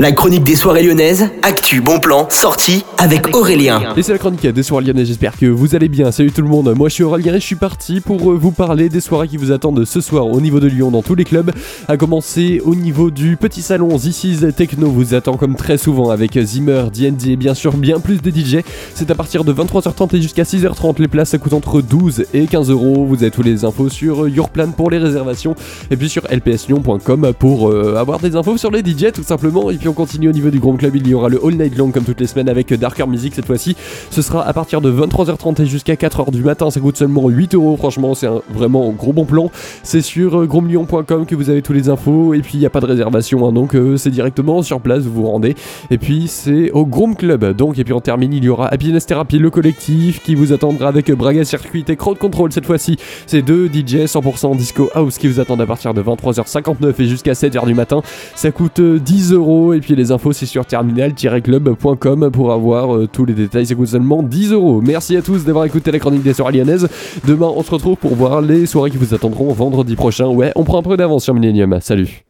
La chronique des soirées lyonnaises, actu, bon plan, sortie avec Aurélien. Et c'est la chronique des soirées lyonnaises, j'espère que vous allez bien. Salut tout le monde, moi je suis Aurélien et je suis parti pour euh, vous parler des soirées qui vous attendent ce soir au niveau de Lyon dans tous les clubs. À commencer au niveau du petit salon This is Techno vous attend comme très souvent avec Zimmer, D&D et bien sûr bien plus de DJ. C'est à partir de 23h30 et jusqu'à 6h30. Les places ça coûte entre 12 et 15 euros. Vous avez tous les infos sur Yourplan pour les réservations et puis sur lpslyon.com pour euh, avoir des infos sur les DJ tout simplement. Et puis on continue au niveau du Grand Club, il y aura le All Night Long comme toutes les semaines avec Darker Music cette fois-ci. Ce sera à partir de 23h30 et jusqu'à 4h du matin, ça coûte seulement 8 euros, franchement c'est un vraiment gros bon plan. C'est sur euh, gromlion.com que vous avez tous les infos et puis il n'y a pas de réservation, hein, donc euh, c'est directement sur place, vous vous rendez. Et puis c'est au Groom Club, donc et puis on termine, il y aura Happiness Therapy, le collectif qui vous attendra avec Braga Circuit et Crowd Control cette fois-ci. C'est deux DJ 100% Disco House qui vous attendent à partir de 23h59 et jusqu'à 7h du matin. Ça coûte 10 euros et puis les infos c'est sur terminal-club.com pour avoir euh, tous les détails. Ça coûte seulement 10 euros. Merci à tous d'avoir écouté la chronique des soirées lyonnaises. Demain on se retrouve pour voir les soirées qui vous attendront vendredi prochain. Ouais, on prend un peu d'avance sur Millennium. Salut